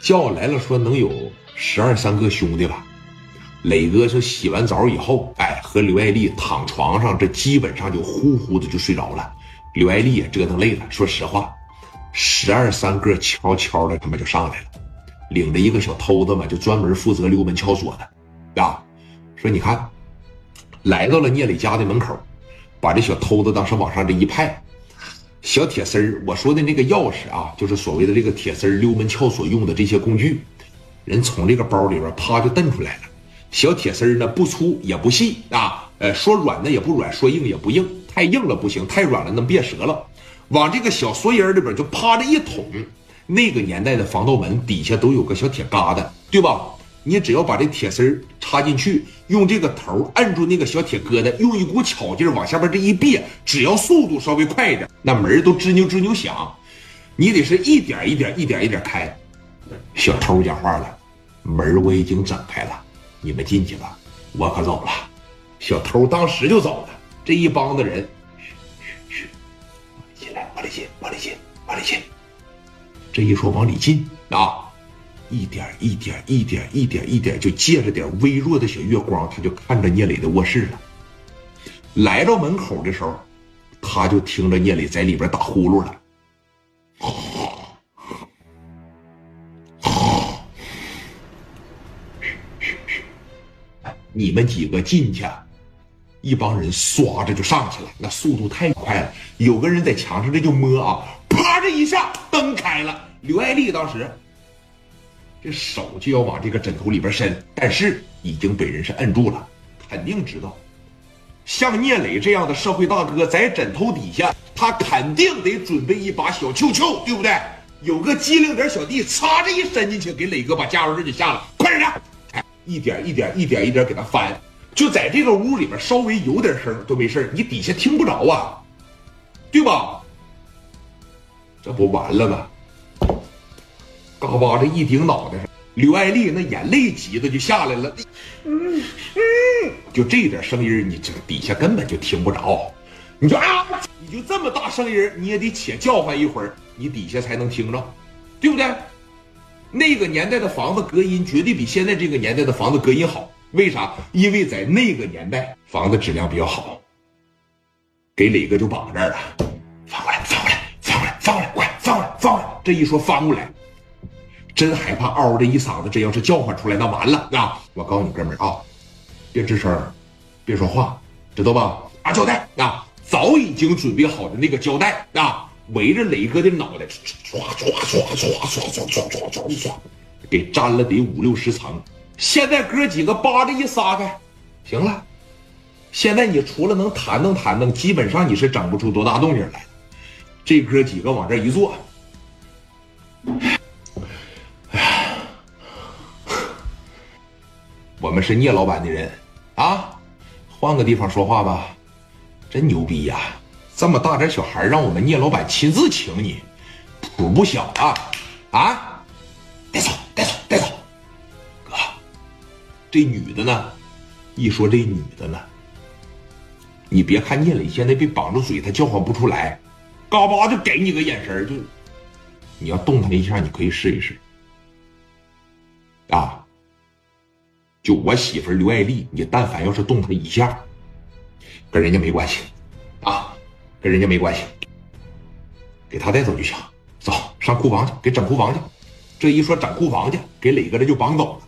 叫来了，说能有十二三个兄弟吧。磊哥是洗完澡以后，哎，和刘爱丽躺床上，这基本上就呼呼的就睡着了。刘爱丽也折腾累了，说实话，十二三个悄悄的他妈就上来了，领着一个小偷子嘛，就专门负责溜门撬锁的，啊，说你看，来到了聂磊家的门口，把这小偷子当时往上这一派。小铁丝儿，我说的那个钥匙啊，就是所谓的这个铁丝儿溜门撬锁用的这些工具，人从这个包里边啪就蹬出来了。小铁丝儿呢，不粗也不细啊，呃，说软的也不软，说硬也不硬，太硬了不行，太软了能别折了。往这个小锁眼里边就啪的一捅，那个年代的防盗门底下都有个小铁疙瘩，对吧？你只要把这铁丝插进去，用这个头按住那个小铁疙瘩，用一股巧劲往下边这一别，只要速度稍微快一点，那门都吱扭吱扭响。你得是一点一点、一点一点开。小偷讲话了，门我已经整开了，你们进去吧，我可走了。小偷当时就走了。这一帮子人，嘘嘘嘘，进来，往里进，往里进，往里进。这一说往里进啊。一点一点一点一点一点，就借着点微弱的小月光，他就看着聂磊的卧室了。来到门口的时候，他就听着聂磊在里边打呼噜了。你们几个进去，一帮人唰着就上去了，那速度太快了。有个人在墙上这就摸啊，啪的一下，灯开了。刘爱丽当时。这手就要往这个枕头里边伸，但是已经被人是摁住了。肯定知道，像聂磊这样的社会大哥在枕头底下，他肯定得准备一把小球球，对不对？有个机灵点小弟，擦着一伸进去，给磊哥把加油针就下了。快点的，哎，一点一点一点一点给他翻，就在这个屋里边，稍微有点声都没事你底下听不着啊，对吧？这不完了吗？嘎巴这一顶脑袋上，刘爱丽那眼泪急的就下来了。嗯嗯，就这点声音，你这底下根本就听不着。你说啊，你就这么大声音，你也得且叫唤一会儿，你底下才能听着，对不对？那个年代的房子隔音绝对比现在这个年代的房子隔音好。为啥？因为在那个年代房子质量比较好。给磊哥就绑这儿了，翻过来，翻过来，翻过来，翻过来，快翻过来，翻过来。这一说翻过来。真害怕嗷的一嗓子，这要是叫唤出来，那完了啊！我告诉你哥们儿啊，别吱声，别说话，知道吧？拿胶带啊，早已经准备好的那个胶带啊，围着磊哥的脑袋，唰唰唰唰唰唰唰唰唰，给粘了得五六十层。现在哥几个扒着一撒开，行了。现在你除了能弹腾弹腾，基本上你是整不出多大动静来。这哥几个往这一坐。我们是聂老板的人，啊，换个地方说话吧，真牛逼呀！这么大点小孩，让我们聂老板亲自请你，谱不小啊！啊，带走，带走，带走！哥，这女的呢？一说这女的呢，你别看聂磊现在被绑住嘴，他叫唤不出来，嘎巴就给你个眼神就你要动他一下，你可以试一试，啊。就我媳妇刘爱丽，你但凡要是动她一下，跟人家没关系，啊，跟人家没关系，给她带走就行。走上库房去，给整库房去。这一说整库房去，给磊哥这就绑走了。